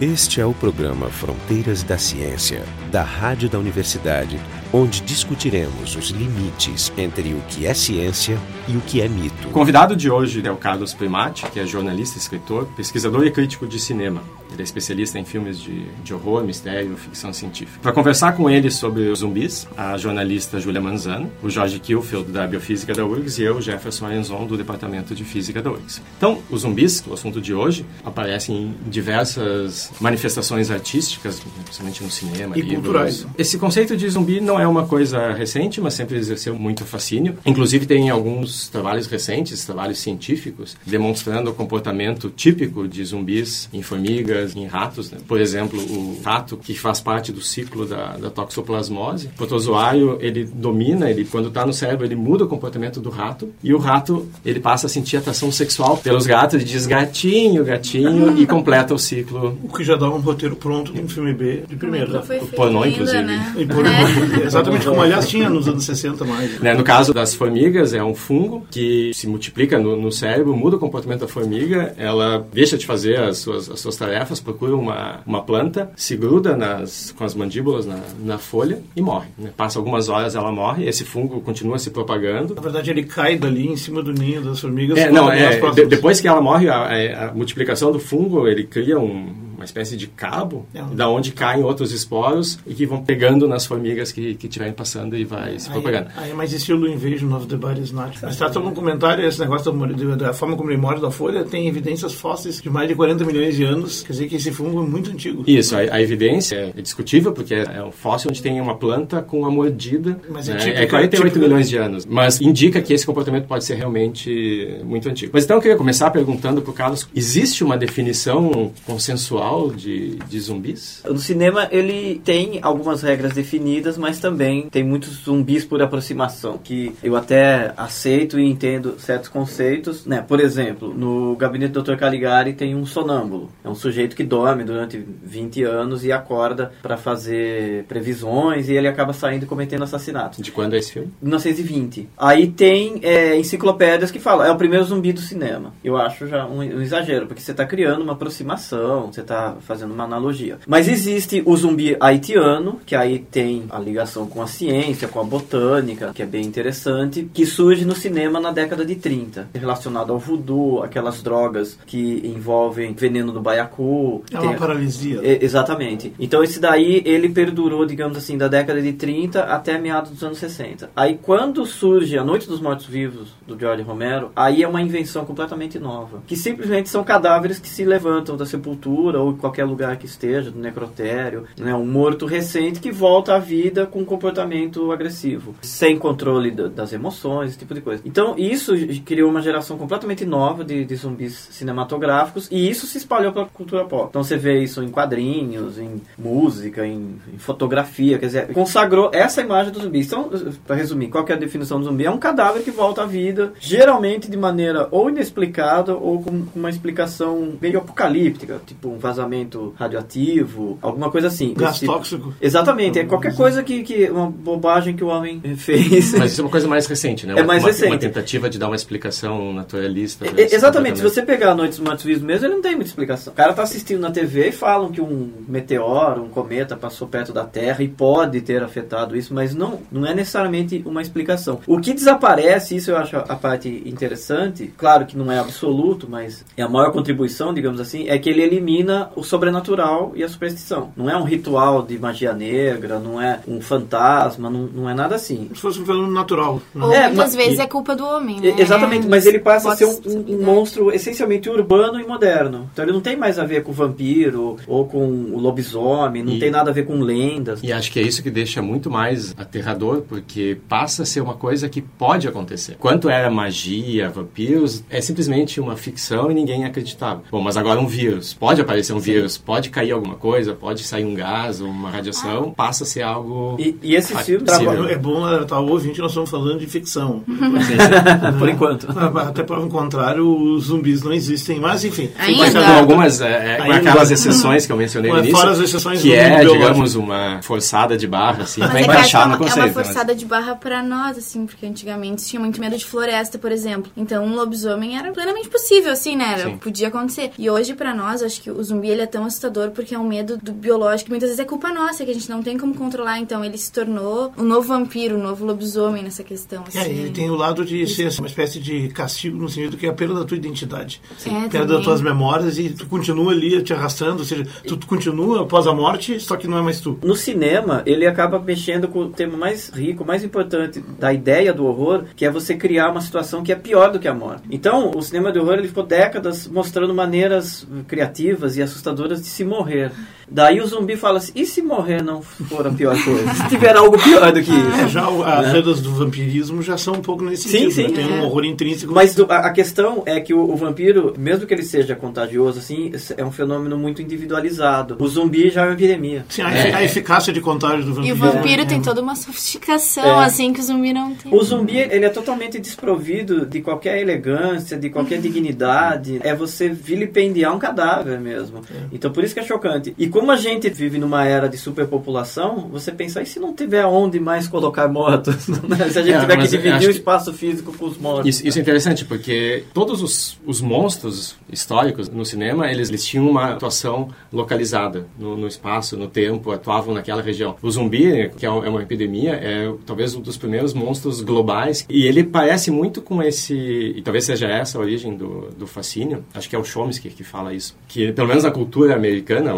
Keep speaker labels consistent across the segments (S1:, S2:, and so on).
S1: Este é o programa Fronteiras da Ciência, da Rádio da Universidade, onde discutiremos os limites entre o que é ciência e o que é mito.
S2: O convidado de hoje é o Carlos Primati, que é jornalista, escritor, pesquisador e crítico de cinema. Ele é especialista em filmes de, de horror, mistério ficção científica. Para conversar com ele sobre os zumbis, a jornalista Julia Manzano, o Jorge Kilfield, da Biofísica da URGS, e eu, Jefferson Arenzon, do Departamento de Física da URGS. Então, os zumbis, o assunto de hoje, aparecem em diversas manifestações artísticas, principalmente no cinema,
S3: e
S2: livros.
S3: culturais.
S2: Esse conceito de zumbi não é uma coisa recente, mas sempre exerceu muito fascínio. Inclusive, tem alguns trabalhos recentes, trabalhos científicos, demonstrando o comportamento típico de zumbis em formigas, em ratos. Né? Por exemplo, o rato, que faz parte do ciclo da, da toxoplasmose. O protozoário, ele domina, ele quando está no cérebro, ele muda o comportamento do rato. E o rato, ele passa a sentir atração sexual pelos gatos e diz gatinho, gatinho, e completa o ciclo.
S3: O que já dá um roteiro pronto de um filme B de
S4: foi feito
S2: pornô,
S4: ainda,
S2: inclusive.
S4: né?
S3: E por-
S4: É.
S3: Exatamente como, aliás, tinha nos anos 60 mais.
S2: Né, No caso das formigas, é um fungo que se multiplica no, no cérebro, muda o comportamento da formiga, ela deixa de fazer as suas, as suas tarefas, procura uma, uma planta, se gruda nas, com as mandíbulas na, na folha e morre. né? Passa algumas horas, ela morre, esse fungo continua se propagando.
S3: Na verdade, ele cai dali em cima do ninho das formigas.
S2: É, não, é, de- depois que ela morre, a, a- a multiplicação do fungo, ele cria um- uma espécie de cabo,
S3: É
S2: da onde caem outros esporos e que vão pegando nas formigas que que estiverem passando e vai se propagando.
S3: Aí, aí é mais estilo Invasion of the Body Snatch. Mas está todo um comentário, esse negócio da, da, da forma como ele morre da folha, tem evidências fósseis de mais de 40 milhões de anos. Quer dizer que esse fungo é muito antigo.
S2: Isso, a, a evidência é discutível, porque é um fóssil onde tem uma planta com uma mordida.
S3: Mas é
S2: né?
S3: típico-
S2: é 48
S3: típico-
S2: milhões de anos. Mas indica que esse comportamento pode ser realmente muito antigo. Mas então eu queria começar perguntando para o Carlos: existe uma definição consensual de, de zumbis?
S5: No cinema ele tem algumas regras definidas, mas também tem muitos zumbis por aproximação, que eu até aceito e entendo certos conceitos. Né? Por exemplo, no gabinete do Dr. Caligari tem um sonâmbulo. É um sujeito que dorme durante 20 anos e acorda para fazer previsões e ele acaba saindo e cometendo assassinatos.
S2: De quando é esse filme?
S5: 1920. Aí tem é, enciclopédias que falam, é o primeiro zumbi do cinema. Eu acho já um, um exagero, porque você está criando uma aproximação, você está fazendo uma analogia. Mas existe o zumbi haitiano, que aí tem a ligação com a ciência, com a botânica, que é bem interessante, que surge no cinema na década de 30, relacionado ao voodoo, aquelas drogas que envolvem veneno do baiacu.
S3: É uma paralisia.
S5: é, exatamente. Então esse daí, ele perdurou, digamos assim, da década de 30 até meados dos anos 60. Aí quando surge A Noite dos Mortos Vivos, do George Romero, aí é uma invenção completamente nova. Que simplesmente são cadáveres que se levantam da sepultura ou em qualquer lugar que esteja, do necrotério. Né? Um morto recente que volta à vida com um comportamento agressivo. Sem controle da- das emoções, esse tipo de coisa. Então isso criou uma geração completamente nova de, de zumbis cinematográficos e isso se espalhou para a cultura pop. Então você vê isso em quadrinhos, em música, em, em fotografia, quer dizer, consagrou essa imagem do zumbi. Então, para resumir, qual é a definição do zumbi? É um cadáver que volta à vida, geralmente de maneira ou inexplicada ou com uma explicação meio apocalíptica, tipo um vazamento radioativo, alguma coisa assim.
S3: Gás
S5: tipo.
S3: tóxico.
S5: Exatamente, é qualquer coisa que, que uma bobagem que o homem fez.
S2: Mas isso é uma coisa mais recente, né?
S5: É mais
S2: uma,
S5: recente.
S2: Uma tentativa de dar uma explicação naturalista.
S5: É, Exatamente, se você pegar a Noite dos Mortos Vivos mesmo, ele não tem muita explicação. O cara tá assistindo na TV e falam que um meteoro, um cometa passou perto da Terra e pode ter afetado isso, mas não, não é necessariamente uma explicação. O que desaparece, isso eu acho a parte interessante, claro que não é absoluto, mas é a maior contribuição, digamos assim, é que ele elimina o sobrenatural e a superstição. Não é um ritual de magia negra, não é um fantasma, não, não é nada assim.
S3: Se fosse um fenômeno natural. né?
S4: Ou
S5: É,
S4: muitas
S5: mas-
S4: vezes é culpa do homem, né?
S5: Exatamente, mas ele passa a ser um, um- um monstro essencialmente urbano e moderno. Então ele não tem mais a ver com o vampiro ou com o lobisomem, não
S2: E-
S5: tem nada a ver com lendas.
S2: E acho que é isso que deixa muito mais aterrador, porque passa a ser uma coisa que pode acontecer. Quanto era magia, vampiros, é simplesmente uma ficção e ninguém acreditava. Bom, mas agora um vírus. Pode aparecer um vírus, pode cair alguma coisa, pode sair um gás, uma radiação, passa a ser algo...
S5: E, e esse
S2: Ah,
S5: filme,
S2: sim.
S5: traba-
S3: É bom estar ouvinte, nós estamos falando de ficção.
S5: por enquanto.
S3: Até prova em contrário, os zumbis não existem. Mas, enfim.
S4: Ainda?
S2: Mas com algumas, é, é, com aquelas exceções que eu mencionei no início,
S3: fora as exceções
S2: que
S3: do
S2: é,
S3: biológico.
S2: digamos, uma forçada de barra, assim,
S4: Mas
S2: para
S4: é é
S2: encaixar
S4: uma,
S2: no
S4: é
S2: conceito.
S4: uma
S2: mas-
S4: forçada de barra pra nós, assim, porque antigamente tinha muito medo de floresta, por exemplo. Então, um lobisomem era plenamente possível, assim, né? Era-
S2: Sim.
S4: podia acontecer. E hoje, pra nós, acho que os zumbis zumbi ele é tão assustador porque é um medo do biológico, muitas vezes é culpa nossa, que a gente não tem como controlar, então ele se tornou um novo vampiro, um novo lobisomem nessa questão. Assim.
S3: É, ele tem o lado de ser uma espécie de castigo no sentido que é a perda da tua identidade.
S4: É,
S3: perda
S4: também.
S3: das tuas memórias e tu continua ali te arrastando, ou seja, tu, tu continua após a morte, só que não é mais tu.
S5: No cinema, ele acaba mexendo com o tema mais rico, mais importante da ideia do horror, que é você criar uma situação que é pior do que a morte. Então, o cinema de horror ele ficou décadas mostrando maneiras criativas e assustadoras de se morrer. Daí o zumbi fala assim: e se morrer não for a pior coisa? se tiver algo pior do que isso?
S3: É, já o- as lendas do vampirismo já são um pouco nesse
S5: Sim,
S3: sentido.
S5: sim,
S3: né? Tem
S4: é.
S3: um horror intrínseco.
S5: Mas do- a, a questão é que o, o vampiro, mesmo que ele seja contagioso, assim, é um fenômeno muito individualizado. O zumbi já é uma epidemia.
S3: Sim, a, a eficácia de contágio do
S4: E
S3: vampiro.
S4: o vampiro
S3: é-
S4: tem toda uma sofisticação,
S5: É.
S4: assim, que o zumbi não tem.
S5: O zumbi, ele é totalmente desprovido de qualquer elegância, de qualquer dignidade. É você vilipendiar um cadáver mesmo. Então, por isso que é chocante. E como a gente vive numa era de superpopulação, você pensa, e se não tiver onde mais colocar mortos? Né? se a gente
S2: É,
S5: tiver que
S2: eu
S5: dividir o espaço físico com os mortos.
S2: Isso, isso é interessante, porque todos os, os monstros históricos no cinema, eles, eles tinham uma atuação localizada no, no espaço, no tempo, atuavam naquela região. O zumbi, que é é uma epidemia, é talvez um dos primeiros monstros globais, e ele parece muito com esse, e talvez seja essa a origem do, do fascínio, acho que é o Chomsky que fala isso, que pelo menos na cultura americana,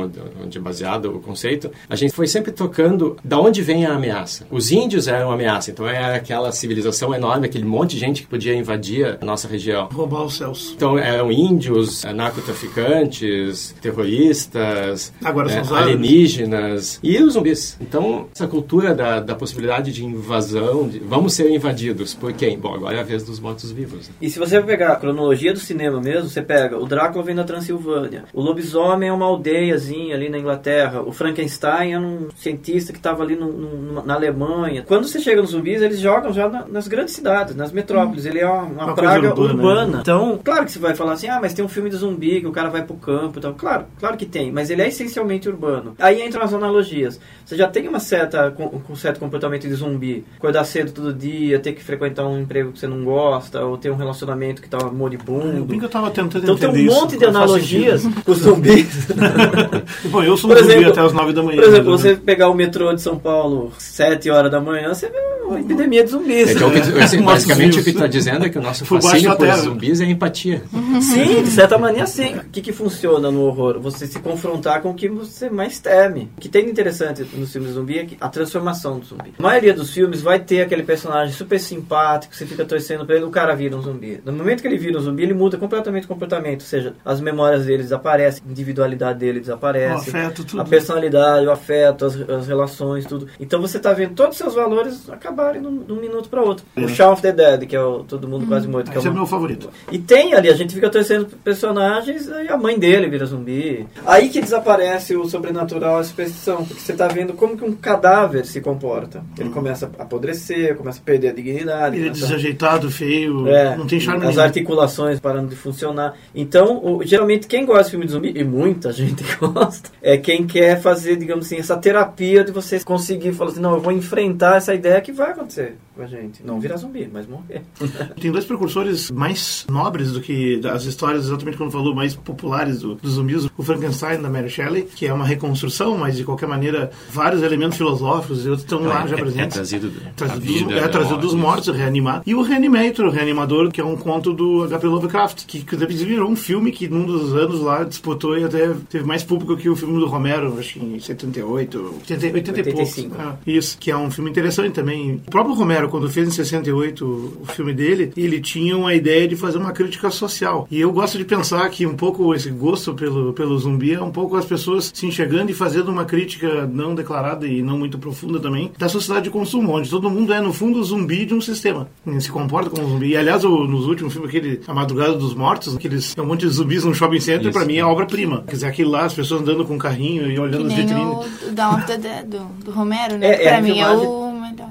S2: onde, é baseado o conceito, a gente foi sempre tocando da onde vem a ameaça. Os índios eram uma ameaça, então era aquela civilização enorme, aquele monte de gente que podia invadir a nossa região.
S3: Roubar os céus.
S2: Então eram índios, eh, narcotraficantes, terroristas,
S3: Agora são
S2: eh, alienígenas e os zumbis. Então essa cultura da, da possibilidade de invasão, de, vamos ser invadidos por quem? Bom, agora é a vez dos mortos-vivos. né?
S5: E se você pegar a cronologia do cinema mesmo, você pega o Drácula vem da Transilvânia, o lobisomem é uma aldeiazinha ali na Inglaterra, o Frankenstein é um cientista que estava ali no- no- na Alemanha. Quando você chega nos zumbis, eles jogam já na- nas grandes cidades, nas metrópoles. Ele é uma, uma
S3: Uma
S5: praga urbana.
S3: urbana, né?
S5: Então, claro que você vai falar assim, ah, mas tem um filme de zumbi que o cara vai pro campo e tal. Claro, claro que tem, mas ele é essencialmente urbano. Aí entram as analogias. Você já tem uma certa, com, com um certo comportamento de zumbi. Acordar cedo todo dia, ter que frequentar um emprego que você não gosta, ou ter um relacionamento que tá moribundo.
S3: que eu tava tentando
S5: Então tem um
S3: isso,
S5: monte de
S3: não faz
S5: analogias com os zumbis.
S3: Bom, eu sou um
S5: Por
S3: zumbi
S5: exemplo-
S3: até as 9 da manhã.
S5: Por exemplo,
S3: né?
S5: você pegar o metrô de São Paulo 7 horas da manhã, você vê uma epidemia de zumbis.
S2: O que- assim,
S3: Mortos
S2: basicamente o que está dizendo é que o nosso fascínio por zumbis é empatia.
S5: Sim, de certa maneira sim. O que, que funciona no horror? Você se confrontar com o que você mais teme. O que tem de interessante nos filmes zumbi é que a transformação do zumbi. A maioria dos filmes vai ter aquele personagem super simpático, você fica torcendo pra ele, o cara vira um zumbi. No momento que ele vira um zumbi, ele muda completamente o comportamento. Ou seja, as memórias dele desaparecem, a individualidade dele desaparece.
S3: Afeto, tudo.
S5: A personalidade, o afeto, as, as relações, tudo. Então você tá vendo todos os seus valores acabarem de um minuto para outro. O Shaun of the Dead, que é o Todo Mundo Quase Morto. Que é
S3: é
S5: uma-
S3: meu favorito.
S5: e tem ali, a gente fica torcendo personagens e a mãe dele vira zumbi. Aí que desaparece o sobrenatural, a superstição. Porque você tá vendo como que um cadáver se comporta. Ele começa a apodrecer, começa a perder a dignidade.
S3: Ele é desajeitado, feio,
S5: é,
S3: não tem charme
S5: as
S3: nenhum.
S5: articulações parando de funcionar. Então, o- geralmente quem gosta de filme de zumbi, e muita gente gosta, é quem quer fazer, digamos assim, essa terapia de você conseguir falar assim, não, eu vou enfrentar essa ideia que vai acontecer com a gente. Não virar zumbi, mas morrer.
S3: Tem dois precursores mais nobres do que as histórias, exatamente como falou, mais populares do- dos zumbis. O Frankenstein, da Mary Shelley, que é uma reconstrução, mas de qualquer maneira, vários elementos filosóficos e outros estão lá já
S2: é, é
S3: presentes.
S2: trazido do-
S3: Trazido
S2: a
S3: dos,
S2: vida,
S3: é,
S2: né,
S3: trazido dos
S2: mortos.
S3: reanimado. E o Reanimator, o Reanimador, que é um conto do H.P. Lovecraft, que inclusive virou um filme que num dos anos lá disputou e até teve mais público que o filme do Romero, acho que em 78, 80, 80 e
S5: 85.
S3: poucos. Ah, isso, que é um filme interessante também. O próprio Romero, quando fez em 68 o filme dele, ele tinha uma ideia de fazer uma crítica social. E eu gosto de pensar que um pouco esse gosto pelo, pelo zumbi é um pouco as pessoas se enxergando e fazendo uma crítica não declarada e não muito profunda também da sociedade de consumo, onde todo mundo é, no fundo, zumbi de um sistema. E se comporta como zumbi. E, aliás, o- nos últimos filmes, aquele A Madrugada dos Mortos, aqueles, é um monte de zumbis num shopping center, pra mim é obra-prima. Quer dizer, aquilo lá, as pessoas andando com carrinho e
S4: Que
S3: olhando as
S4: nem
S3: vitrines.
S4: o, Dawn of the Dead, do, do Romero, né?
S5: É, é
S4: pra
S5: a
S4: mim é o.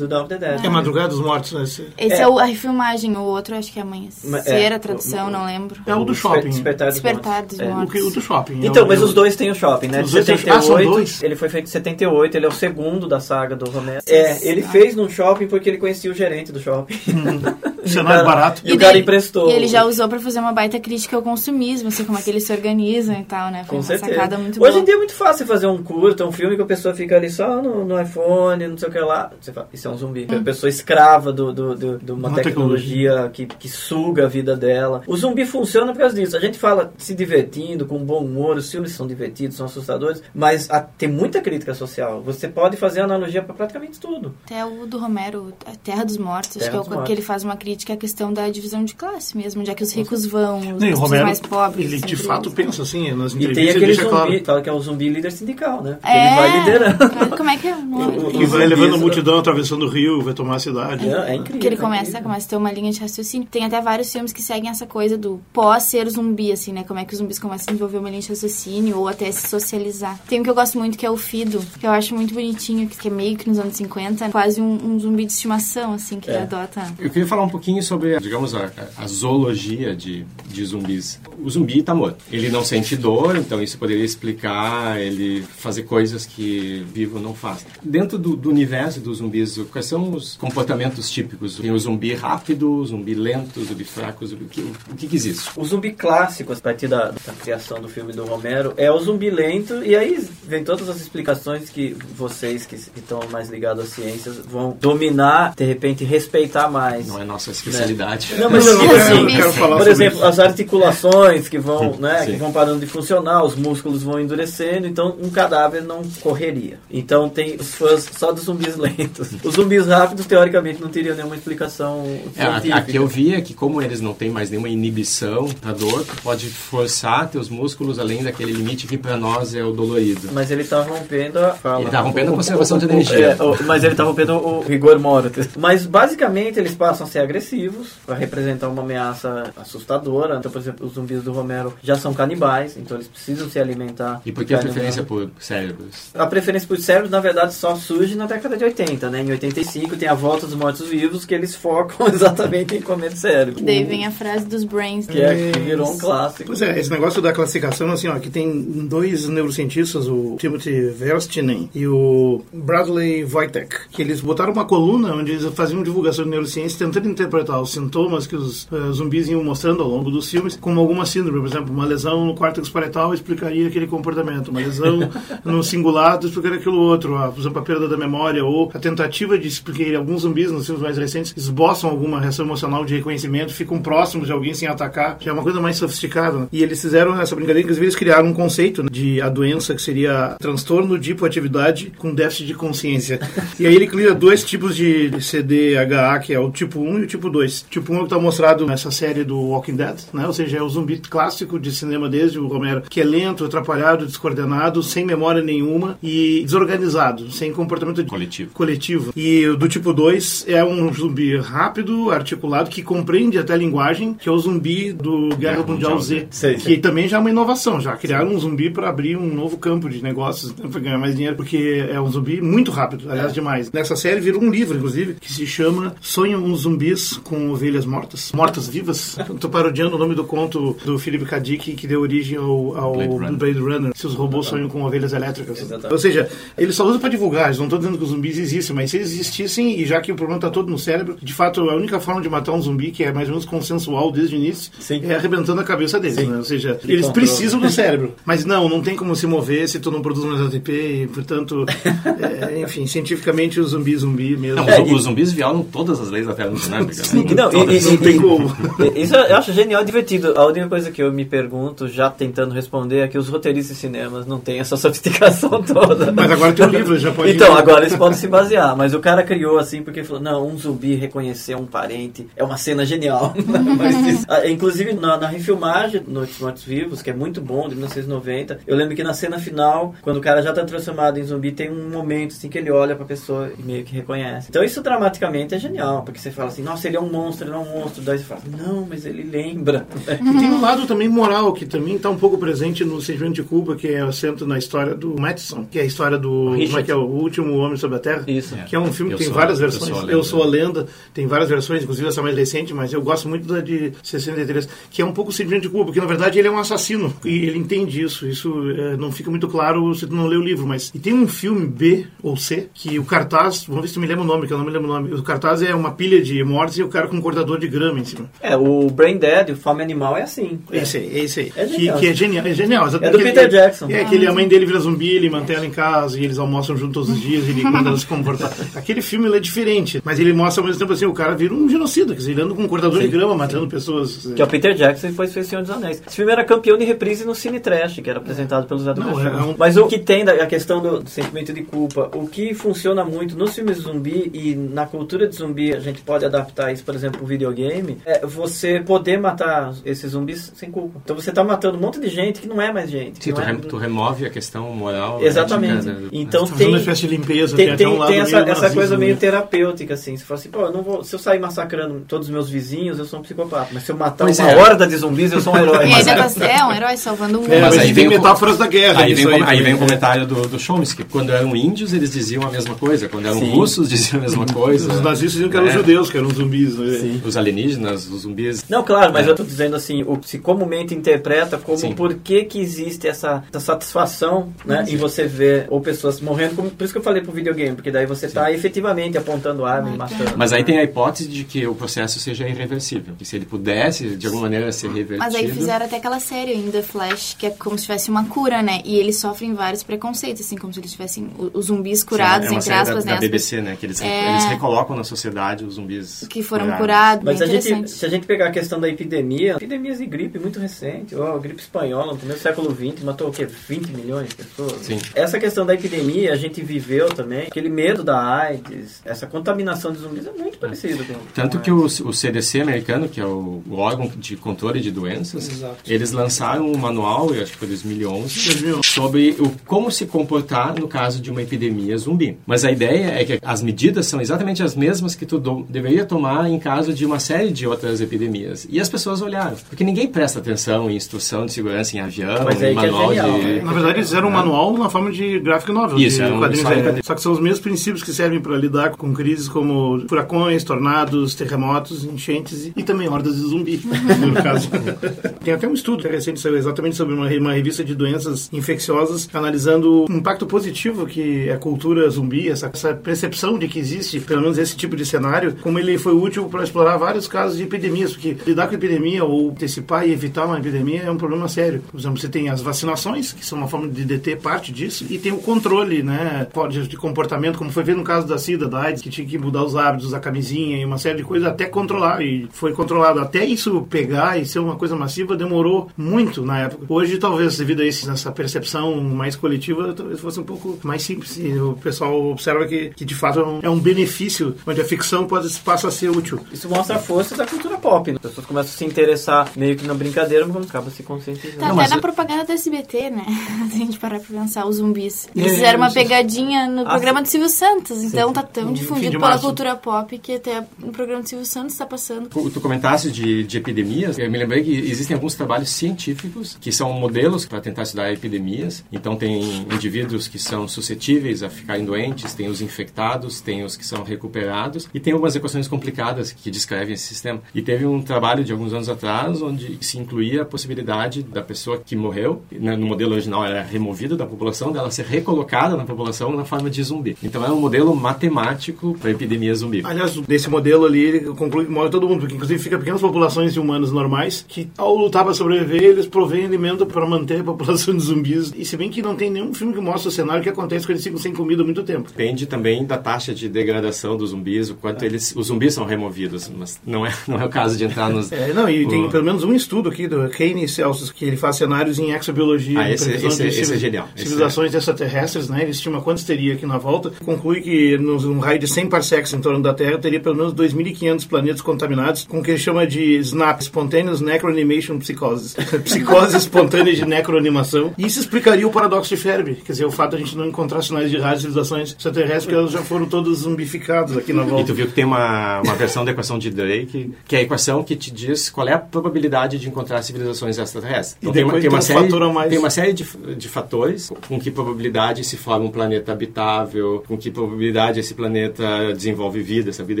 S5: Do Dawn of the Dead.
S3: É Madrugada dos Mortos, né? Esse-
S4: Esse
S5: É.
S4: é, o, a refilmagem, o outro acho que é Amanhecer,
S5: é,
S4: a tradução,
S5: o-
S4: não lembro.
S3: É o do shopping.
S5: Despertar dos
S4: Despertar
S5: Mortos.
S4: dos
S5: É.
S3: O,
S4: Mortos.
S3: que, o do shopping.
S5: Então,
S3: É o-
S5: mas
S3: é o-
S5: os dois têm o shopping, né? De
S3: Os têm-
S5: 78,
S3: Ah,
S5: ele foi feito em 78, ele é o segundo da saga do Romero. É, ele fez num shopping porque ele conhecia o gerente do shopping.
S3: Cenário barato.
S5: E o cara emprestou.
S4: E ele já usou pra fazer uma baita crítica ao consumismo, assim, como é que eles se organizam e tal, né? Foi
S5: Com
S4: uma
S5: certeza.
S4: sacada muito
S5: Hoje
S4: boa.
S5: em dia é muito fácil fazer um curto, um filme que a pessoa fica ali só no, no iPhone, não sei o que lá. Você fala, isso é um zumbi. A pessoa escrava do, do, do- de uma,
S3: Uma
S5: tecnologia, que, que suga a vida dela. O zumbi funciona por causa disso. A gente fala se divertindo, com bom humor, os filmes são divertidos, são assustadores, mas a- tem muita crítica social. Você pode fazer analogia para praticamente tudo.
S4: Até o do Romero, a Terra dos Mortos,
S5: Terra
S4: que é o
S5: Mortos.
S4: que ele faz uma crítica à questão da divisão de classe mesmo, onde é que os ricos vão, os
S3: Nem, o
S4: as pessoas
S3: Romero,
S4: mais pobres.
S3: ele de fato
S4: eles.
S3: pensa assim, nas
S5: E
S3: entrevistas
S5: tem
S3: ele
S5: aquele zumbi,
S3: claro.
S5: fala que é o zumbi líder sindical, né?
S4: É,
S5: Ele vai liderando.
S4: Como é que é? o?
S5: O- o-
S3: E
S5: os
S3: vai levando a multidão atravessando o rio, vai tomar a cidade.
S5: É, é incrível.
S4: Que ele
S5: é
S4: começa,
S5: incrível.
S4: começa a ter uma linha de raciocínio. Tem até vários filmes que seguem essa coisa do pós-ser zumbi, assim, né? Como é que os zumbis começam a desenvolver uma linha de raciocínio ou até se socializar. Tem um que eu gosto muito que é o Fido, que eu acho muito bonitinho, que é meio que nos anos 50, quase um, um zumbi de estimação, assim, que
S5: É.
S4: ele adota.
S2: Eu queria falar um pouquinho sobre, digamos, a, a zoologia de, de zumbis. O zumbi está morto. Ele não sente dor, então isso poderia explicar ele fazer coisas que vivo não faz. Dentro do, do universo dos zumbis, quais são os comportamentos típicos? Tem o zumbi rápido, o zumbi lento, o zumbi fraco, o zumbi, o, que, o que que existe?
S5: O zumbi clássico, a partir da, da criação do filme do Romero, é o zumbi lento, e aí vem todas as explicações que vocês que estão mais ligados às ciências vão dominar, de repente respeitar mais.
S2: Não é nossa especialidade.
S5: Não, mas
S3: não quero-
S5: assim,
S3: quero
S5: por exemplo,
S3: isso.
S5: as articulações que vão, né,
S2: Sim.
S5: que vão parando de funcionar, os músculos vão endurecendo, então um cadáver não correria. Então tem os fãs só dos zumbis lentos. Os zumbis rápidos, teoricamente, não teriam nenhuma explicação
S2: É, a,
S5: científica.
S2: a que eu vi é que como eles não têm mais nenhuma inibição da dor, tu pode forçar teus músculos além daquele limite que para nós é o dolorido.
S5: Mas ele tá rompendo a fala.
S2: Ele tá rompendo a conservação de
S5: o- o-
S2: energia.
S5: é, o- mas ele tá rompendo o rigor mortis. Mas basicamente eles passam a ser agressivos para representar uma ameaça assustadora. Então, por exemplo, os zumbis do Romero já são canibais, então eles precisam se alimentar.
S2: E por
S5: de
S2: que a preferência por cérebros?
S5: A preferência por cérebros, na verdade, só surge na década de 80, né? Em 85 tem a volta dos mortos-vivos que eles focam exatamente em comer cérebro.
S4: Daí vem a frase dos brains.
S5: Que, é, que virou um clássico.
S3: Pois é, esse negócio da classificação, assim, ó, que tem dois neurocientistas, o Timothy Verstinen e o Bradley Wojtek, que eles botaram uma coluna onde eles faziam divulgação de neurociência tentando interpretar os sintomas que os eh, zumbis iam mostrando ao longo dos filmes, como alguma síndrome, por exemplo, uma lesão no córtex parietal explicaria aquele comportamento, uma lesão no cingulado explicaria aquilo outro, a, por exemplo, a perda da memória ou a tentativa de explicar, alguns zumbis nos filmes mais recentes esboçam alguma reação emocional de reconhecimento, ficam próximos de alguém sem atacar, já é uma coisa mais sofisticada. né? E eles fizeram essa brincadeira, inclusive eles criaram um conceito né, de a doença que seria transtorno de hipoatividade com déficit de consciência. e aí ele cria dois tipos de CDHA, que é o tipo 1 e o tipo 2. Tipo 1 é o que está mostrado nessa série do Walking Dead, né? ou seja, é o zumbi clássico de cinema desde o Romero, que é lento, atrapalhado, descoordenado, sem memória nenhuma e desorganizado, sem comportamento
S2: Coletivo.
S3: coletivo. E do tipo 2 é um zumbi rápido, articulado, que compreende até a linguagem, que é o zumbi do Guerra Mundial
S2: Mundial
S3: Z.
S5: Sei,
S3: que
S5: sei.
S3: também já é uma inovação, já criaram um zumbi para abrir um novo campo de negócios, né, para ganhar mais dinheiro, porque é um zumbi muito rápido, aliás, demais. Nessa série virou um livro, inclusive, que se chama Sonham uns zumbis com ovelhas mortas. Mortas vivas. Estou parodiando o nome do conto do Philip K. Dick, que deu origem ao, ao
S2: Blade
S3: Blade,
S2: Runner.
S3: Runner. Se os robôs sonham com ovelhas elétricas.
S5: Exatamente.
S3: Ou seja, ele só usa para divulgar, eles não estão dizendo que os zumbis existem, mas se eles existissem, e já que o problema está todo no cérebro, de fato, a única forma de matar um zumbi, que é mais ou menos consensual desde o início,
S5: Sim.
S3: é arrebentando a cabeça deles. Né? Ou seja,
S5: De
S3: eles precisam do cérebro. Mas não, não tem como se mover se tu não produz mais ATP, e, portanto, é, enfim, cientificamente o zumbi zumbi mesmo.
S2: Não,
S5: É,
S2: os,
S5: e-
S2: os zumbis violam todas as leis da termodinâmica.
S5: Sim,
S2: né?
S5: não, e- e-
S3: Não tem como.
S5: Isso eu acho genial e divertido. A única coisa que eu me pergunto, já tentando responder, é que os roteiristas de cinemas não têm essa sofisticação toda.
S3: Mas agora tem o livro, já pode
S5: Então,
S3: ler.
S5: agora eles podem se basear. Mas o cara criou assim porque falou: não, um zumbi reconhecer um parente é uma cena genial. Mas ah, inclusive na, na refilmagem Noites Mortos Vivos, que é muito bom, de 1990, eu lembro que na cena final, quando o cara já tá transformado em zumbi, tem um momento assim que ele olha pra pessoa e meio que reconhece. Então isso dramaticamente é genial, porque você fala assim: nossa, ele é um monstro, ele é um monstro. Daí você fala: não, mas ele lembra.
S3: E tem um lado também moral, que também está um pouco presente no Sentimento de Culpa, que é assento na história do Madison, que é a história do
S5: Richard.
S3: como é que é, o último homem sobre a Terra.
S5: Isso.
S3: Que é é um filme
S2: Eu
S3: que tem
S2: Sou-
S3: várias
S2: Eu
S3: versões.
S2: Sou a
S3: Eu. Sou a Lenda, tem várias versões, inclusive essa mais recente, mas eu gosto muito da de 63, que é um pouco o sentimento de culpa, porque na verdade ele é um assassino e ele entende isso. Isso eh, não fica muito claro se tu não lê o livro, mas. E tem um filme B ou C, que o cartaz, vamos ver se tu me lembra o nome, que eu não me lembro o nome. O cartaz é uma pilha de mortes e o cara com um cortador de grama em cima.
S5: É, o Brain Dead, o Fome Animal é assim.
S3: É esse aí, é esse aí.
S5: É
S3: que,
S5: genial.
S3: que é genial. É genial.
S5: É do Peter Jackson.
S3: É, que ele, a mãe dele vira zumbi, ele mantém ela em casa e eles almoçam juntos todos os dias, ele manda ela se comportar. Aquele filme ele é diferente, mas ele mostra ao mesmo tempo assim, o cara vira um genocida, quer dizer, ele anda com um cortador de grama, matando pessoas.
S5: Que é o Peter Jackson e depois fez Senhor dos Anéis. Esse filme era campeão de reprise no Cine Trash, que era apresentado pelo Zé do
S3: Não,
S5: Caixão.
S3: é um-
S5: Mas o que tem da a questão do, do sentimento de culpa, o que funciona muito nos filmes de zumbi e na cultura de zumbi, a gente pode adaptar isso, por exemplo, pro videogame, é você poder matar esses zumbis sem culpa. Então você tá matando um monte de gente que não é mais gente.
S2: Sim, tu,
S5: é-
S2: rem- tu remove a questão moral.
S5: Exatamente.
S2: ética, né?
S5: Então
S3: fazendo
S5: tem,
S3: uma espécie de limpeza,
S5: tem,
S3: até
S5: tem,
S3: um lado
S5: tem essa,
S3: meio
S5: essa coisa meio terapêutica, assim. Você fala assim, pô, eu não vou, se eu sair massacrando todos os meus vizinhos, eu sou um psicopata. Mas se eu matar
S2: Pois
S5: uma
S2: é.
S5: horda de zumbis, eu sou um herói.
S4: E
S2: Mas
S4: ainda
S2: aí-
S4: tá, é um herói salvando o mundo.
S3: É,
S2: Mas
S3: mas
S2: aí
S3: aí
S2: vem
S3: metáforas da guerra.
S2: Aí vem, aí vem o comentário do, do Chomsky. Quando eram índios, eles diziam a mesma coisa. Quando eram
S5: Sim.
S2: russos, diziam a mesma coisa.
S3: Os nazistas diziam que eram
S2: É.
S3: judeus, que eram zumbis. Né?
S2: Os alienígenas, os zumbis.
S5: Não, claro, mas
S2: É.
S5: eu tô dizendo assim, o se comumente interpreta como
S2: Sim.
S5: por que que existe essa, essa satisfação, né, em você ver ou pessoas morrendo, como, por isso que eu falei pro videogame, porque daí você tá efetivamente apontando arma e matando.
S2: Mas aí tem a hipótese de que o processo seja irreversível. Que se ele pudesse, de alguma maneira, ser revertido...
S4: Mas aí fizeram até aquela série ainda, Flash, que é como se tivesse uma cura, né? E eles sofrem vários preconceitos, assim, como se eles tivessem os zumbis curados,
S2: é uma
S4: entre
S2: série
S4: aspas,
S2: da,
S4: né?
S2: da BBC, né? Que eles,
S4: É.
S2: eles recolocam na sociedade os zumbis
S4: que foram curados,
S5: Mas
S4: bem
S5: a gente, se a gente pegar a questão da epidemia, epidemias de gripe muito recente, ó, a gripe espanhola no começo do século XX matou o quê? 20 milhões de pessoas?
S2: Sim.
S5: Essa questão da epidemia a gente viveu também, aquele medo da AIDS, essa contaminação de zumbis é muito parecido com
S2: Tanto
S5: com
S2: que o, o CDC americano, que é o, o órgão de controle de doenças,
S3: Exato.
S2: eles lançaram um manual, eu acho que foi 2011,
S3: 2011.
S2: sobre o, como se comportar no caso de uma epidemia zumbi. Mas a ideia é que as medidas são exatamente as mesmas que tu do- deveria tomar em caso de uma série de outras epidemias. E as pessoas olharam, porque ninguém presta atenção em instrução de segurança em avião,
S5: Mas
S2: em
S5: aí que é
S2: manual
S5: genial,
S2: de...
S5: né?
S3: Na verdade, eles fizeram um manual na forma de graphic novel.
S2: Isso,
S3: de
S2: é um-
S3: quadrinhos
S2: em quadrinhos.
S3: Só que são os mesmos princípios que servem para lidar com crises como furacões, tornados, terremotos, enchentes e, também hordas de zumbi, no caso. Tem até um estudo recente saiu exatamente sobre uma, uma revista de doenças infecciosas, analisando o impacto positivo que a cultura zumbi, essa, essa percepção de que existe pelo menos esse tipo de cenário, como ele foi útil para explorar vários casos de epidemias, porque lidar com epidemia ou antecipar e evitar uma epidemia é um problema sério. Por exemplo, você tem as vacinações, que são uma forma de deter parte disso, e tem o controle, né, de comportamento, como foi ver no caso da SIDA, da AIDS, que tinha que mudar os hábitos, a camisinha e uma série de coisas até controlar, e foi controlado. Até isso pegar e ser uma coisa massiva demorou muito na época. Hoje, talvez, devido a esse- essa percepção mais coletiva, talvez fosse um pouco mais simples. E o pessoal observa que, que de fato, é um, é um benefício, onde a ficção pode, passa a ser útil.
S5: Isso mostra a força da cultura pop. né? As pessoas começam a se interessar meio que na brincadeira, mas acaba se conscientizando.
S4: Tá até
S2: mas
S4: na
S2: eu-
S4: propaganda do SBT, né? Se a gente parar pra pensar, os zumbis.
S3: É,
S4: Eles fizeram uma
S3: isso.
S4: pegadinha no
S5: Ah,
S4: programa do Silvio Santos. Então tá tão difundido pela
S3: março.
S4: cultura pop que até no programa do Silvio Santos tá passando.
S2: Tu tu comentaste de, de epidemias, eu me lembrei que existem alguns trabalhos científicos que são modelos para tentar estudar epidemias. Então, tem indivíduos que são suscetíveis a ficarem doentes, tem os infectados, tem os que são recuperados e tem algumas equações complicadas que descrevem esse sistema. E teve um trabalho de alguns anos atrás onde se incluía a possibilidade da pessoa que morreu, né, no modelo original era removida da população, dela ser recolocada na população na forma de zumbi. Então, é um modelo matemático para epidemia zumbi.
S3: Aliás, desse modelo ali, ele conclui que morre todo mundo, porque inclusive fica pequenas populações de humanos normais que, ao lutar para sobreviver, eles provêm alimento para manter a população de zumbis. E se bem que não tem nenhum filme que mostra o cenário que acontece quando eles ficam sem comida há muito tempo.
S2: Depende também da taxa de degradação dos zumbis, o quanto eles, os zumbis são removidos, mas não é, não é o caso de entrar nos...
S3: É, não, e tem
S2: o-
S3: pelo menos um estudo aqui do Kane Celsius que ele faz cenários em exobiologia.
S2: Ah, esse-
S3: previsão
S2: esse-
S3: de
S2: esse é genial. Esse
S3: Civilizações extraterrestres, né? Ele estima quantos teria aqui na volta. Conclui que num raio de 100 parsecs em torno da Terra teria pelo menos 2.500 planetas contaminados com o que ele chama de SNAP, Spontaneous Necroanimation Psychosis. Psicose espontânea de necroanimação. E isso explicaria o paradoxo de Fermi, quer dizer, o fato de a gente não encontrar sinais de rádio civilizações extraterrestres porque elas já foram todas zumbificadas aqui na
S2: E
S3: volta.
S2: tu viu que tem uma, uma versão da equação de Drake, que é equação que te diz qual é a probabilidade de encontrar civilizações extraterrestres.
S3: E depois tem um
S2: série,
S3: fator a mais.
S2: tem uma série de, de fatores com que probabilidade se forma um planeta habitável, com que probabilidade esse planeta desenvolve vida, essa vida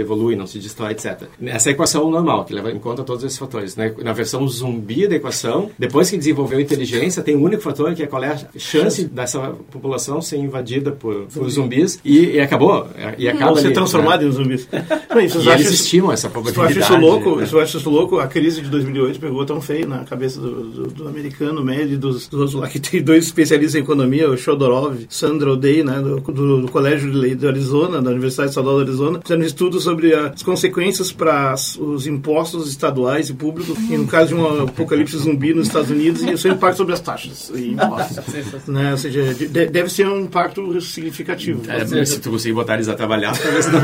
S2: evolui, não se destrói, etc. Essa é a equação normal, que leva em conta todos esses fatores. Né? Na versão zumbi da equação, depois que desenvolveu inteligência, tem um único fator que é qual é a chance dessa população ser invadida por, por zumbis e, e acabou. E acaba
S3: Ou ser
S2: ali,
S3: transformado
S2: né?
S3: em zumbis. Não, isso,
S2: E eles estimam essa
S3: Eu
S2: probabilidade.
S3: acho isso louco,
S2: né?
S3: eu acho isso louco. A crise de 2008 pegou tão feio na cabeça do, do, do americano médio e dos, dos outros lá, que tem dois especialistas em economia, o Shodorov, Sandra O'Day, né, do, do, do Colégio de Lei do Arizona, da Universidade Estadual do Arizona, fizeram um estudo sobre as consequências para os impostos estaduais e públicos, e no caso de um apocalipse zumbi nos Estados Unidos, e o seu impacto sobre as taxas e impostos. né, ou seja, de- deve ser um impacto significativo.
S2: É, se tu conseguir botar eles a trabalhar, talvez não.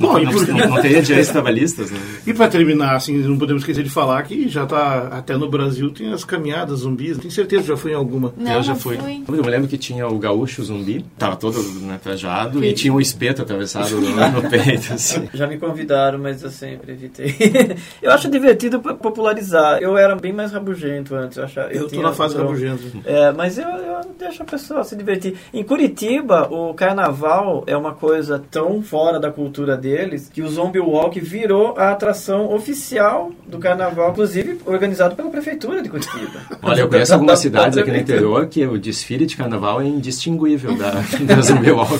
S3: Bom,
S2: não,
S3: por-
S2: não, não teria direitos trabalhistas, né?
S3: E para terminar, assim, não podemos esquecer de falar que já tá até no Brasil tem as caminhadas zumbis. Tenho certeza que já fui em alguma.
S4: Não,
S2: eu já fui.
S4: fui.
S2: Eu me lembro que tinha o gaúcho zumbi, tava todo né, trajado, e tinha um espeto atravessado no, no peito, assim.
S5: Já me convidaram, mas eu sempre evitei. eu acho divertido popularizar. Eu era bem mais rabugento antes. Eu, achava,
S3: Eu tô
S5: tinha
S3: na fase
S5: razão.
S3: rabugenta.
S5: É, mas eu, eu deixo a pessoa se divertir. Em Curitiba, o carnaval é uma coisa tão fora da cultura deles que o Zombie Walk virou a atração oficial do carnaval, inclusive organizado pela prefeitura de Curitiba.
S2: Olha, eu conheço algumas cidades aqui no interior que o desfile de carnaval é indistinguível da, da Zumbi Walk.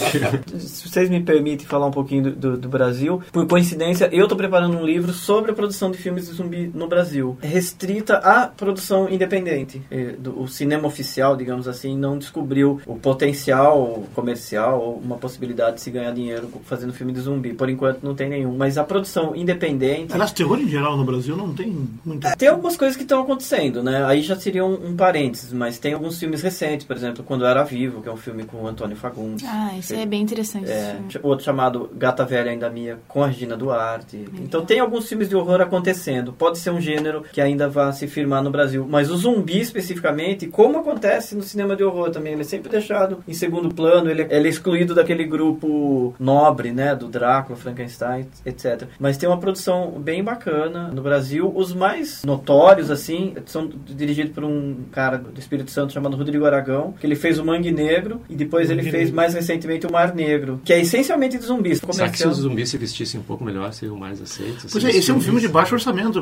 S5: Se vocês me permitem falar um pouquinho do, do- do Brasil, por coincidência, eu estou preparando um livro sobre a produção de filmes de zumbi no Brasil, restrita à produção independente. Do- O cinema oficial, digamos assim, não descobriu o potencial comercial ou uma possibilidade de se ganhar dinheiro fazendo filme de zumbi. Por enquanto, não tem nenhum. Mas a produção independente.
S3: Aliás, terror em geral no Brasil não tem muita.
S5: Tem algumas coisas que estão acontecendo, né? Aí já seria um, um parênteses, mas tem alguns filmes recentes, por exemplo, Quando Eu Era Vivo, que é um filme com o Antônio Fagundes.
S4: Ah, isso é bem interessante. Esse
S5: É, outro chamado Gata Velha Ainda Minha, com a Regina Duarte. Então tem alguns filmes de horror acontecendo. Pode ser um gênero que ainda vá se firmar no Brasil. Mas o zumbi, especificamente, como acontece no cinema de horror também, ele é sempre deixado em segundo plano, ele, ele é excluído daquele grupo nobre, né? Do Drácula, Frankenstein, etc. Mas tem uma produção bem bacana no Brasil. Os mais notórios, assim, são dirigidos por um cara do Espírito Santo chamado Rodrigo Aragão, que ele fez o Mangue Negro e depois ele
S3: Mangue
S5: fez
S3: Negro.
S5: mais recentemente o Mar Negro, que é essencialmente de zumbis.
S2: Será que se os zumbis se vestissem um pouco melhor, seriam mais aceitos?
S3: Pois é, esse é um filme de baixo orçamento.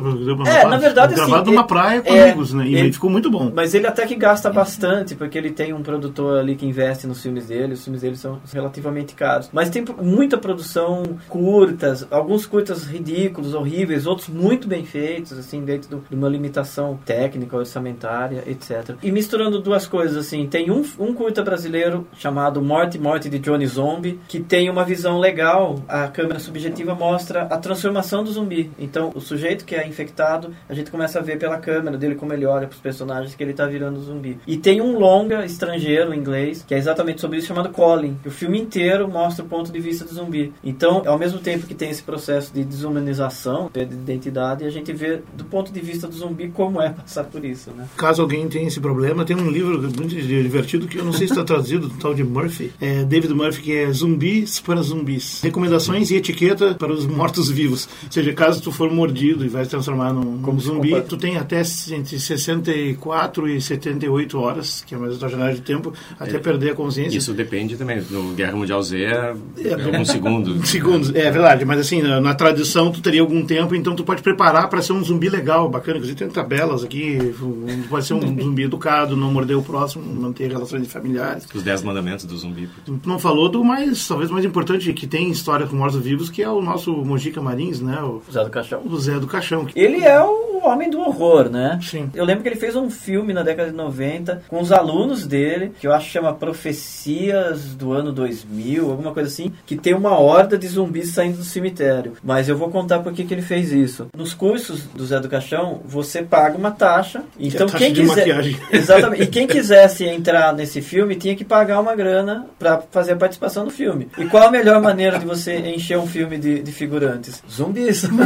S5: É, na verdade, assim,
S3: Gravado numa
S5: é-
S3: praia com
S5: é-
S3: amigos, né? E
S5: ele-
S3: ficou muito bom.
S5: Mas ele até que gasta bastante, porque ele tem um produtor ali que investe nos filmes dele, os filmes dele são relativamente caros. Mas tem muita produção curtas, alguns curtas ridículos, horríveis, outros muito bem feitos, assim, dentro do- de uma limitação técnica, orçamentária, etc. E misturando duas coisas, assim, tem um, um curta brasileiro chamado Morte Morte de Johnny Zombie, que tem uma visão legal, a câmera subjetiva mostra a transformação do zumbi. Então, o sujeito que é infectado, a gente começa a ver pela câmera dele como ele olha para os personagens que ele tá virando zumbi. E tem um longa estrangeiro inglês, que é exatamente sobre isso, chamado Colin. O filme inteiro mostra o ponto de vista do zumbi. Então, ao mesmo tempo que tem esse processo de desumanização, de identidade, a gente vê do ponto de vista do zumbi como é passar por isso, né?
S3: Caso alguém tenha esse problema, tem um livro muito divertido que eu não sei se está traduzido, do tal de Murphy, é David Murphy, que é Zumbis para Zumbis. Recomendações e etiqueta para os mortos-vivos. Ou seja, caso tu for mordido e vai se transformar num, num
S5: Como
S3: zumbi,
S5: psicopata.
S3: tu tem até entre 64 e 78 horas, que é mais a janela de tempo, até perder a consciência.
S2: Isso depende também. No Guerra Mundial Z é,
S3: É,
S2: alguns segundos.
S3: Segundos, é verdade, mas assim, na, na tradição tu teria algum tempo, então tu pode preparar para ser um zumbi legal, bacana. Inclusive tem tabelas aqui, um- pode ser um zumbi educado, não morder o próximo, manter relações familiares.
S2: Os Dez Mandamentos do Zumbi.
S3: Tu não falou do mais, talvez mais importante que tem história com mortos-vivos, que é o nosso Mojica Marins, né? O,
S5: Zé do Caixão.
S3: o Zé do Caixão.
S5: Ele é o homem do horror, né?
S3: Sim.
S5: Eu lembro que ele fez um filme na década de 90 com os alunos dele, que eu acho que chama Profecias do Ano 2000, alguma coisa assim, que tem uma horda de zumbis saindo do cemitério. Mas eu vou contar por que que ele fez isso. Nos cursos do Zé do Caixão, você paga uma taxa. Então
S3: é a taxa
S5: quem
S3: de
S5: quiser
S3: maquiagem.
S5: Exatamente. E quem quisesse entrar nesse filme tinha que pagar uma grana pra fazer a participação no filme. E qual a melhor maneira de você encher um filme de, de figurantes? Zumbis.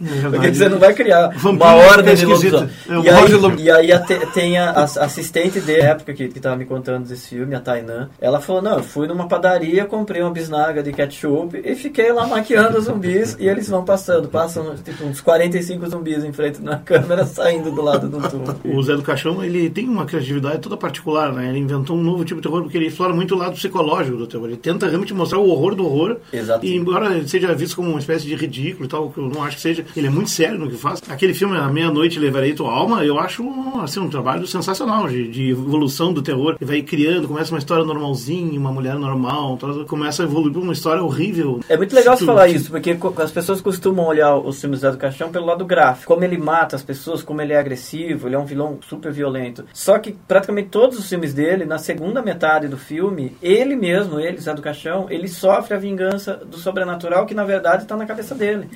S3: É
S5: Porque você não vai criar
S3: Vampiro
S5: uma horda
S3: fica
S5: de
S3: esquisito.
S5: lobisomem.
S3: É,
S5: E aí,
S3: Lob-
S5: e aí a te- tem a, a assistente de época que, que tava me contando desse filme, a Tainan. Ela falou: Não, eu fui numa padaria, comprei uma bisnaga de ketchup e fiquei lá maquiando os zumbis. e eles vão passando, passam tipo uns 45 zumbis em frente na câmera, saindo do lado do túmulo.
S3: O Zé do Caixão, ele tem uma criatividade toda particular, né? Ele inventou um novo tipo de terror porque ele explora muito o lado psicológico do terror. Ele tenta realmente mostrar o horror do horror.
S5: Exato.
S3: E embora ele seja visto como uma espécie de ridículo e tal, que eu não acho que seja, ele é muito sério no que faz. Aquele filme, A Meia-Noite Levarei Tua Alma, eu acho assim, um trabalho sensacional de, de evolução do terror. Ele vai criando, começa uma história normalzinha, uma mulher normal, começa a evoluir uma história horrível.
S5: É muito legal você
S3: Tu-
S5: falar isso, porque as pessoas costumam olhar os filmes do Caixão pelo lado gráfico. Como ele mata as pessoas, como ele é agressivo, ele é um vilão super violento. Só que praticamente todos os filmes dele, na segunda metade do filme, ele mesmo, ele, Zé do Caixão, ele sofre a vingança do sobrenatural que na verdade está na cabeça dele.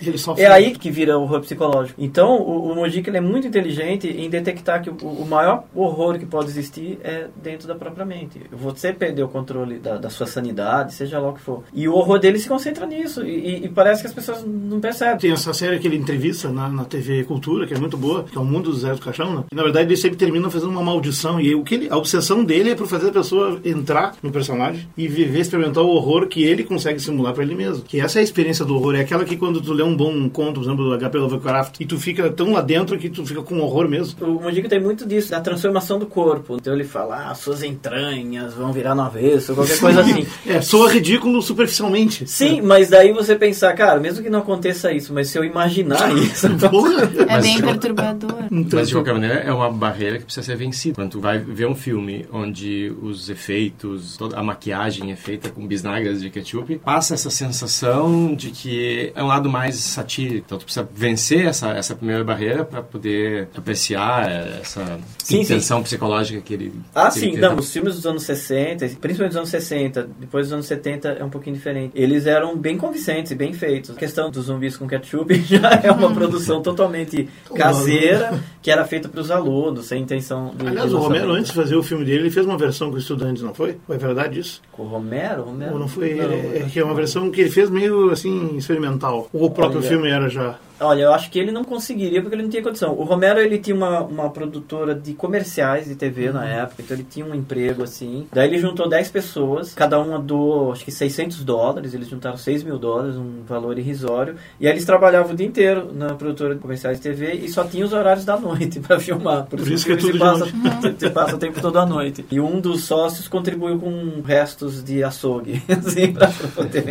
S5: É aí que vira o horror psicológico. Então, o, o Mojica ele é muito inteligente em detectar que o, o maior horror que pode existir é dentro da própria mente. Você perder o controle da, da sua sanidade, seja lá o que for. E o horror dele se concentra nisso. E, e- e parece que as pessoas não percebem.
S3: Tem essa série que ele entrevista na, na TV Cultura, que é muito boa, que é o Mundo do Zé do Caixão, né? E, na verdade, ele sempre termina fazendo uma maldição. E o que ele, a obsessão dele é por fazer a pessoa entrar no personagem e viver, experimentar o horror que ele consegue simular pra ele mesmo. Que essa é a experiência do horror. É aquela que quando tu lê um bom conto, por exemplo, do H.P. Lovecraft, e tu fica tão lá dentro que tu fica com horror mesmo.
S5: O Mojica tem muito disso, da transformação do corpo. Então ele fala, ah, suas entranhas vão virar no avesso, qualquer coisa assim.
S3: É, soa ridículo superficialmente.
S5: Sim, mas daí você pensar, cara, mesmo que não aconteça isso, mas se eu imaginar isso,
S3: Porra.
S4: É
S2: Mas
S4: bem perturbador.
S3: Então,
S2: Mas de qualquer maneira é uma barreira que precisa ser vencida. Quando tu vai ver um filme onde os efeitos, toda a maquiagem é feita com bisnagas de ketchup, passa essa sensação de que é um lado mais satírico. Então tu precisa vencer essa, essa primeira barreira para poder apreciar essa
S5: Sim, sim.
S2: intenção psicológica que ele
S5: Ah,
S2: que ele
S5: sim,
S2: tenta.
S5: não, os filmes dos anos 60, principalmente dos anos 60, depois dos anos 70 é um pouquinho diferente. Eles eram bem convincentes e bem feitos. A questão dos zumbis com ketchup já é uma produção totalmente caseira, que era feita para os alunos, sem intenção de
S3: Aliás, o Romero, antes de fazer o filme dele, ele fez uma versão com estudantes, não foi? Foi verdade isso?
S5: Com o Romero? Romero?
S3: Ou não foi?
S5: Não,
S3: é, é que é uma versão que ele fez meio assim, experimental. Ou o próprio
S5: Olha.
S3: filme era já.
S5: Olha, eu acho que ele não conseguiria porque ele não tinha condição. O Romero, ele tinha uma, uma produtora de comerciais de TV na época, então ele tinha um emprego assim. Daí ele juntou 10 pessoas, cada uma doou, acho que 600 dólares, eles juntaram 6 mil dólares, um valor irrisório. E aí eles trabalhavam o dia inteiro na produtora de comerciais de TV e só tinha os horários da noite para filmar.
S3: Por isso que é tudo
S5: se passa, se passa o tempo todo à noite. E um dos sócios contribuiu com restos de açougue, assim, pra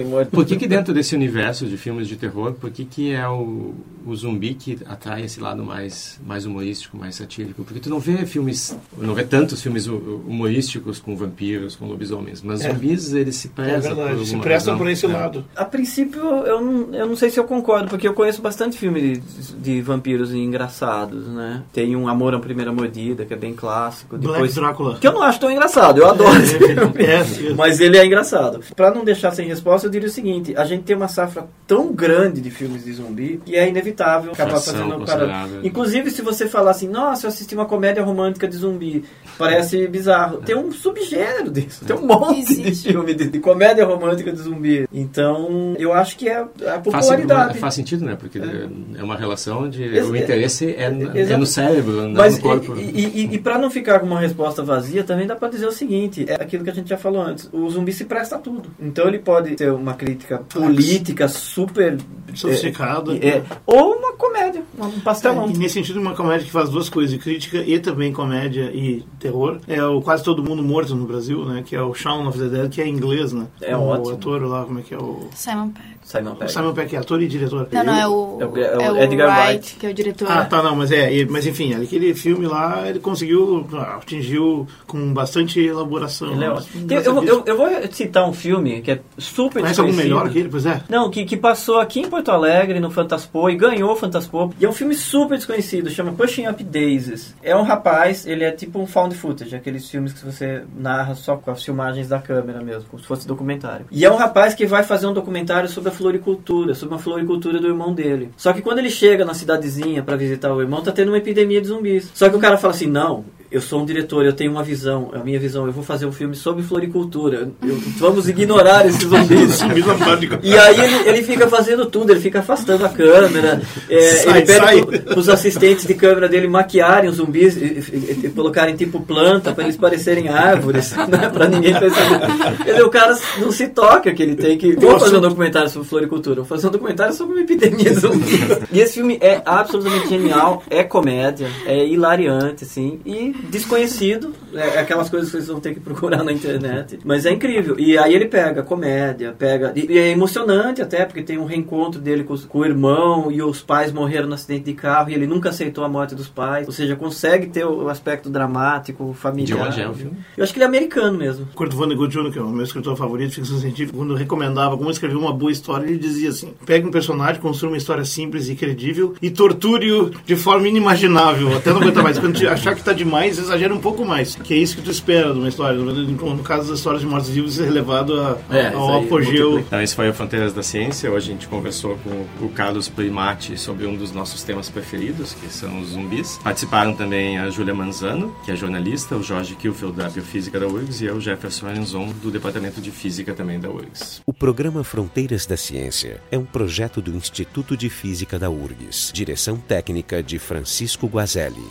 S5: morrer.
S2: Por que, que dentro desse universo de filmes de terror, por que, que é o, o zumbi que atrai esse lado mais, mais humorístico, mais satírico? Porque tu não vê filmes, não vê tantos filmes hu- humorísticos com vampiros, com lobisomens, mas
S3: É.
S2: zumbis eles se
S3: É
S2: prezam por
S3: verdade, se prestam por esse
S2: É.
S3: lado.
S5: A princípio, eu não, eu não sei se eu concordo, porque eu conheço bastante filme de, de vampiros engraçados, né? Tem um Amor à Primeira Mordida, que é bem clássico.
S3: Black
S5: Depois,
S3: Drácula.
S5: que eu não acho tão engraçado, eu adoro esse filme.
S3: É, é.
S5: Mas ele é engraçado. Pra não deixar sem resposta, eu diria o seguinte: a gente tem uma safra tão grande de filmes de zumbi que é inevitável acabar fazendo parada. Inclusive, se você falar assim, nossa, eu assisti uma comédia romântica de zumbi, parece bizarro. Tem um subgênero disso. Tem um monte de
S4: Existe.
S5: filme de, de comédia romântica de zumbi. Então, eu acho que é a
S2: Faz,
S5: popularidade.
S2: faz sentido, né? Porque é, uma relação de.
S5: Ex-
S2: o interesse é, no- é no cérebro, não
S5: Mas
S2: no corpo.
S5: e, e, e, e para não ficar com uma resposta vazia, também dá pra dizer o seguinte: é aquilo que a gente já falou antes. O zumbi se presta a tudo. Então ele pode ter uma crítica política super
S3: Sofisticado.
S5: é, é, ou uma comédia, um pastelão.
S3: E nesse sentido, uma comédia que faz duas coisas, crítica e também comédia e terror, é o Quase Todo Mundo Morto no Brasil, né? Que é o Shaun of the Dead, que é inglês, né?
S5: É
S3: o
S5: ótimo.
S3: ator lá, como é que é o...
S4: Simon Pegg.
S5: Simon
S3: O
S5: Pegg.
S3: Simon Peck é ator e diretor.
S4: Não, não, é o,
S5: É o- é o
S4: é o
S5: Edgar
S4: Wright,
S5: Wright.
S4: que é o diretor.
S3: Ah, tá, não, mas é, e- mas enfim, aquele filme lá, ele conseguiu, ah, atingiu com bastante elaboração.
S5: Ele é ótimo. Eu, eu, eu vou citar um filme que é super
S3: Conhece algum melhor que ele? Pois é.
S5: Não, que, que passou aqui em Porto Alegre, no Fantaspo, e ganhou o Fantaspo. E é um filme super desconhecido, chama Pushing Up Daisies. É um rapaz, ele é tipo um found footage, aqueles filmes que você narra só com as filmagens da câmera mesmo, como se fosse documentário. E é um rapaz que vai fazer um documentário sobre a floricultura, sobre uma floricultura do irmão dele. Só que quando ele chega na cidadezinha pra visitar o irmão, tá tendo uma epidemia de zumbis. Só que o cara fala assim, não... eu sou um diretor, eu tenho uma visão, a minha visão, eu vou fazer um filme sobre floricultura. Eu, vamos ignorar esses zumbis. e aí ele, ele fica fazendo tudo, ele fica afastando a câmera, é, sai, ele pede os assistentes de câmera dele maquiarem os zumbis e, e, e colocarem tipo planta para eles parecerem árvores, né, para ninguém perceber. o cara não se toca que ele tem que. Vou fazer um documentário sobre floricultura, vou fazer um documentário sobre uma epidemia de zumbis. E esse filme é absolutamente genial, é comédia, é hilariante, assim, e desconhecido, é aquelas coisas que vocês vão ter que procurar na internet, mas é incrível. E aí ele pega comédia, pega. E, é emocionante até, porque tem um reencontro dele com, com, o irmão e os pais morreram no acidente de carro e ele nunca aceitou a morte dos pais, ou seja, consegue ter o, aspecto dramático, familiar. De onde é o filme? Eu acho que ele é americano mesmo.
S3: Kurt Vonnegut Jr., que é o meu escritor favorito, ficção científica, quando recomendava como escrever uma boa história, ele dizia assim: pegue um personagem, construa uma história simples e credível e torture-o de forma inimaginável, até não aguentar mais. Quando achar que está demais, exagera um pouco mais. Que é isso que tu espera de uma história. No caso das histórias de mortos-vivos, é relevado a, é, ao apogeu.
S2: Então, esse foi o Fronteiras da Ciência. Hoje a gente conversou com o Carlos Primati sobre um dos nossos temas preferidos, que são os zumbis. Participaram também a Júlia Manzano, que é jornalista, o Jorge Kilfield, da Biofísica da URGS, e eu, Jefferson Arenzon, do Departamento de Física também da URGS.
S1: O programa Fronteiras da Ciência é um projeto do Instituto de Física da URGS. Direção técnica de Francisco Guazelli.